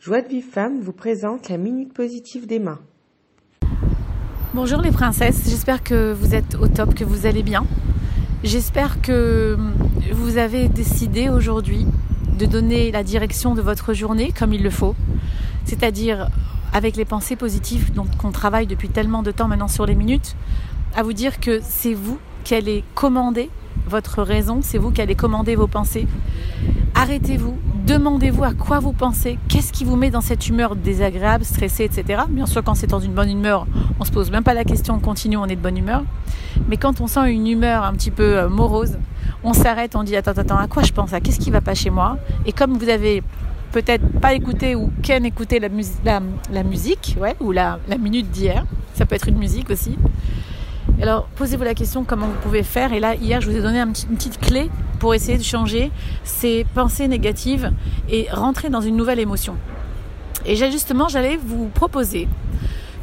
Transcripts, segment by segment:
Joie de Vive Femme vous présente la Minute Positive d'Emma. Bonjour les princesses, j'espère que vous êtes au top, que vous allez bien. J'espère que vous avez décidé aujourd'hui de donner la direction de votre journée comme il le faut, c'est-à-dire avec les pensées positives dont on travaille depuis tellement de temps maintenant sur les minutes, à vous dire que c'est vous qui allez commander votre raison, c'est vous qui allez commander vos pensées. Arrêtez-vous, demandez-vous à quoi vous pensez, qu'est-ce qui vous met dans cette humeur désagréable, stressée, etc. Bien sûr, quand c'est dans une bonne humeur, on se pose même pas la question, on continue, on est de bonne humeur. Mais quand on sent une humeur un petit peu euh, morose, on s'arrête, on dit attends, attends, à quoi je pense, à qu'est-ce qui va pas chez moi? Et comme vous avez peut-être pas écouté ou qu'en écouté la, musique, ou la minute d'hier, ça peut être une musique aussi, alors, posez-vous la question comment vous pouvez faire? Et là, hier, je vous ai donné une petite clé pour essayer de changer ces pensées négatives et rentrer dans une nouvelle émotion. Et justement, j'allais vous proposer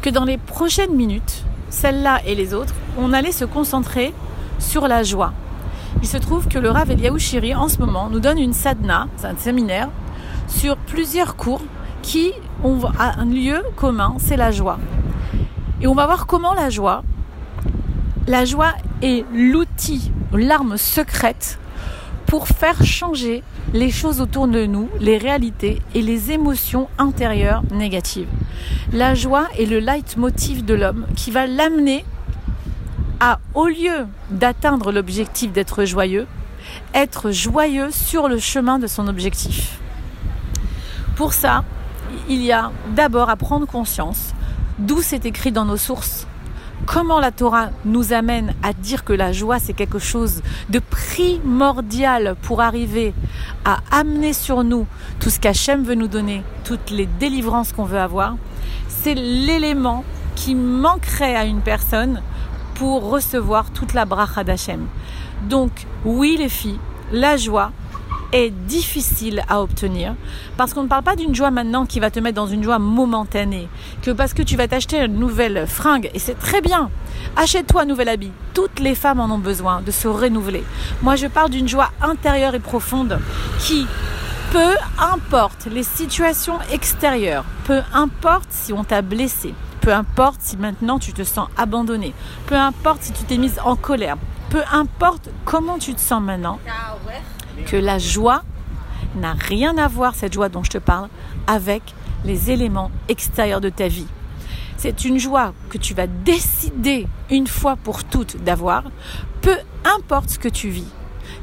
que dans les prochaines minutes, celle-là et les autres, on allait se concentrer sur la joie. Il se trouve que le Rav Eliaou en ce moment, nous donne une sadhana, un séminaire, sur plusieurs cours qui ont un lieu commun, c'est la joie. Et on va voir comment la joie, la joie est l'outil, l'arme secrète pour faire changer les choses autour de nous, les réalités et les émotions intérieures négatives. La joie est le leitmotiv de l'homme qui va l'amener à, au lieu d'atteindre l'objectif d'être joyeux, être joyeux sur le chemin de son objectif. Pour ça, il y a d'abord à prendre conscience d'où c'est écrit dans nos sources comment la Torah nous amène à dire que la joie c'est quelque chose de primordial pour arriver à amener sur nous tout ce qu'Hachem veut nous donner, toutes les délivrances qu'on veut avoir, c'est l'élément qui manquerait à une personne pour recevoir toute la bracha d'Hachem. Donc oui les filles, la joie, difficile à obtenir parce qu'on ne parle pas d'une joie maintenant qui va te mettre dans une joie momentanée, que parce que tu vas t'acheter une nouvelle fringue et c'est très bien. Achète-toi un nouvel habit. Toutes les femmes en ont besoin de se renouveler. Moi, je parle d'une joie intérieure et profonde qui peu importe les situations extérieures, peu importe si on t'a blessé, peu importe si maintenant tu te sens abandonné, peu importe si tu t'es mise en colère, peu importe comment tu te sens maintenant, que la joie n'a rien à voir, cette joie dont je te parle, avec les éléments extérieurs de ta vie. C'est une joie que tu vas décider une fois pour toutes d'avoir, peu importe ce que tu vis,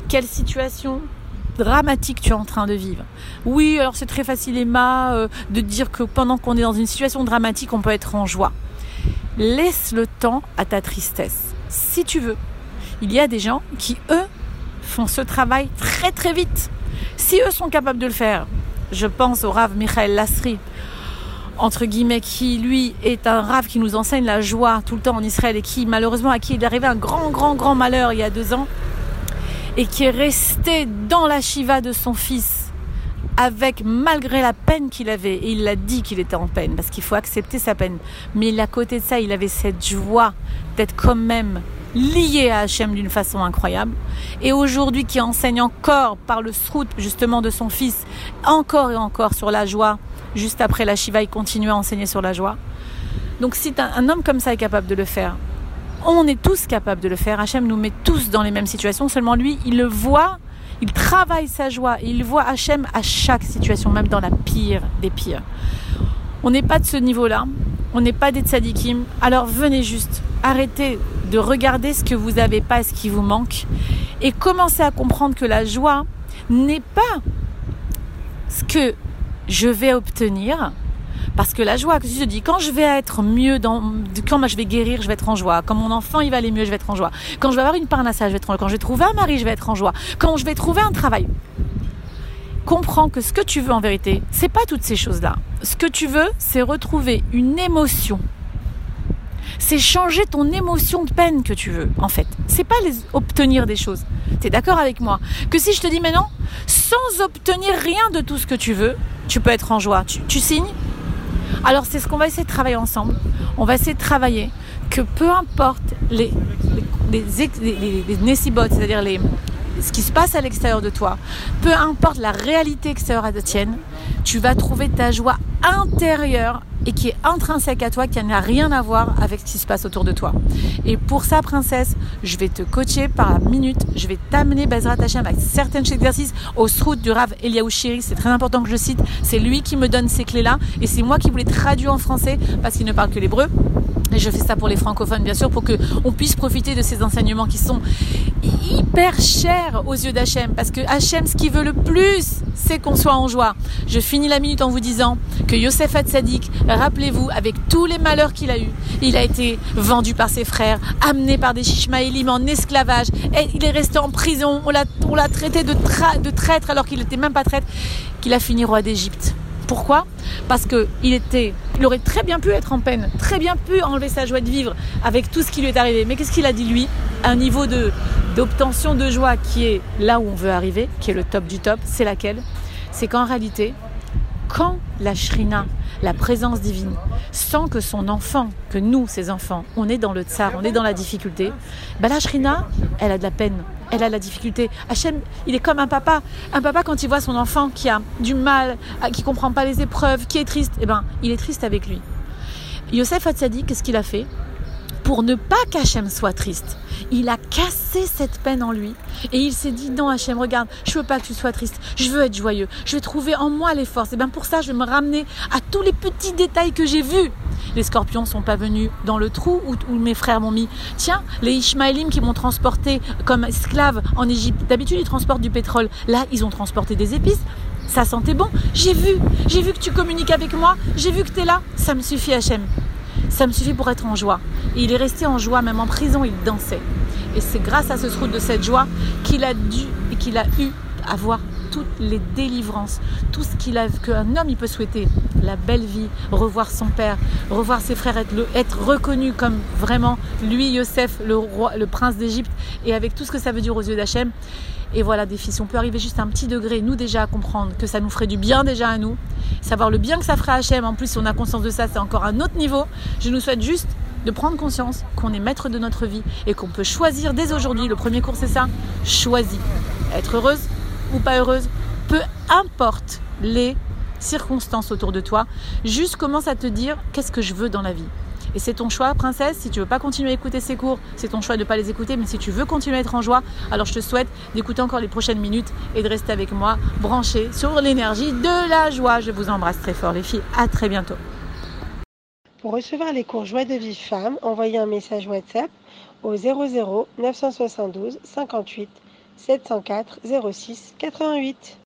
quelle situation dramatique tu es en train de vivre. Oui, alors c'est très facile, Emma, euh, de dire que pendant qu'on est dans une situation dramatique, on peut être en joie. Laisse le temps à ta tristesse, si tu veux. Il y a des gens qui, eux, font ce travail très très vite. Si eux sont capables de le faire, je pense au Rav Michael Lasri, entre guillemets, qui lui est un Rav qui nous enseigne la joie tout le temps en Israël et qui malheureusement à qui il est arrivé un grand grand grand malheur il y a deux ans et qui est resté dans la Shiva de son fils avec malgré la peine qu'il avait et il l'a dit qu'il était en peine parce qu'il faut accepter sa peine mais à côté de ça il avait cette joie d'être quand même lié à Hachem d'une façon incroyable, et aujourd'hui qui enseigne encore par le srout justement de son fils, encore et encore sur la joie, juste après la Shiva, il continue à enseigner sur la joie. Donc si un, homme comme ça est capable de le faire, on est tous capables de le faire, Hachem nous met tous dans les mêmes situations, seulement lui, il le voit, il travaille sa joie, il voit Hachem à chaque situation, même dans la pire des pires. On n'est pas de ce niveau-là, on n'est pas des tzadikim, alors venez juste, arrêtez de regarder ce que vous n'avez pas, ce qui vous manque, et commencez à comprendre que la joie n'est pas ce que je vais obtenir, parce que la joie, que je dis, quand je vais être mieux, dans, quand moi je vais guérir, je vais être en joie. Quand mon enfant il va aller mieux, je vais être en joie. Quand je vais avoir une parnassa, je vais être en joie. Quand je vais trouver un mari, je vais être en joie. Quand je vais trouver un travail. Comprends que ce que tu veux en vérité, c'est pas toutes ces choses-là. Ce que tu veux, c'est retrouver une émotion c'est changer ton émotion de peine que tu veux, en fait. C'est pas les obtenir des choses. Tu es d'accord avec moi Que si je te dis maintenant, sans obtenir rien de tout ce que tu veux, tu peux être en joie. Tu, signes Alors c'est ce qu'on va essayer de travailler ensemble. On va essayer de travailler que peu importe les, les, les, c'est-à-dire les ce qui se passe à l'extérieur de toi, peu importe la réalité extérieure à la tienne, tu vas trouver ta joie intérieure et qui est intrinsèque à toi, qui n'a rien à voir avec ce qui se passe autour de toi. Et pour ça, princesse, je vais te coacher par la minute, je vais t'amener Bezrat Hashem avec certains exercices au srout du Rav Eliaou Shiri, c'est très important que je cite, c'est lui qui me donne ces clés-là, et c'est moi qui vous les traduis en français, parce qu'il ne parle que l'hébreu. Et je fais ça pour les francophones, bien sûr, pour qu'on puisse profiter de ces enseignements qui sont hyper chers aux yeux d'Hachem. Parce que Hachem, ce qu'il veut le plus, c'est qu'on soit en joie. Je finis la minute en vous disant que Yosef Hatzadik, rappelez-vous, avec tous les malheurs qu'il a eus, il a été vendu par ses frères, amené par des Shishmaélim en esclavage, il est resté en prison, on l'a traité de, de traître alors qu'il n'était même pas traître, qu'il a fini roi d'Égypte. Pourquoi Parce qu'il aurait très bien pu être en peine, très bien pu enlever sa joie de vivre avec tout ce qui lui est arrivé. Mais qu'est-ce qu'il a dit lui? Un niveau d'obtention de joie qui est là où on veut arriver, qui est le top du top. C'est laquelle? C'est qu'en réalité, quand la shrina, la présence divine, sent que son enfant, que nous, ses enfants, on est dans le tsar, on est dans la difficulté, ben la shrina, elle a de la peine, elle a de la difficulté. Hachem, il est comme un papa. Un papa, quand il voit son enfant qui a du mal, qui comprend pas les épreuves, qui est triste, eh ben, il est triste avec lui. Yosef Hatzadi, qu'est-ce qu'il a fait? Pour ne pas qu'Hachem soit triste. Il a cassé cette peine en lui et il s'est dit non Hachem, regarde, je veux pas que tu sois triste, je veux être joyeux, je vais trouver en moi les forces. Et bien pour ça, je vais me ramener à tous les petits détails que j'ai vus. Les scorpions sont pas venus dans le trou où, mes frères m'ont mis. Tiens, les Ishmaélim qui m'ont transporté comme esclave en Égypte. D'habitude, ils transportent du pétrole. Là, ils ont transporté des épices. Ça sentait bon. J'ai vu, j'ai vu que tu communiques avec moi. J'ai vu que tu es là. Ça me suffit, Hachem ça me suffit pour être en joie. Et il est resté en joie, même en prison, il dansait. Et c'est grâce à ce trou de cette joie qu'il a dû et qu'il a eu à voir toutes les délivrances, tout ce qu'il a qu'un homme il peut souhaiter, la belle vie, revoir son père, revoir ses frères, être, reconnu comme vraiment lui, Yosef, le roi, le prince d'Égypte, et avec tout ce que ça veut dire aux yeux d'Hachem. Et voilà, des filles, si on peut arriver juste à un petit degré, nous déjà à comprendre que ça nous ferait du bien déjà à nous, savoir le bien que ça ferait à Hachem, en plus si on a conscience de ça, c'est encore un autre niveau. Je nous souhaite juste de prendre conscience qu'on est maître de notre vie et qu'on peut choisir dès aujourd'hui, le premier cours c'est ça, choisir. Être heureuse ou pas heureuse, peu importe les circonstances autour de toi, juste commence à te dire qu'est-ce que je veux dans la vie? Et c'est ton choix, princesse. Si tu veux pas continuer à écouter ces cours, c'est ton choix de ne pas les écouter. Mais si tu veux continuer à être en joie, alors je te souhaite d'écouter encore les prochaines minutes et de rester avec moi, branché sur l'énergie de la joie. Je vous embrasse très fort, les filles. À très bientôt. Pour recevoir les cours Joie de vie femme, envoyez un message WhatsApp au 00 972 58 704 06 88.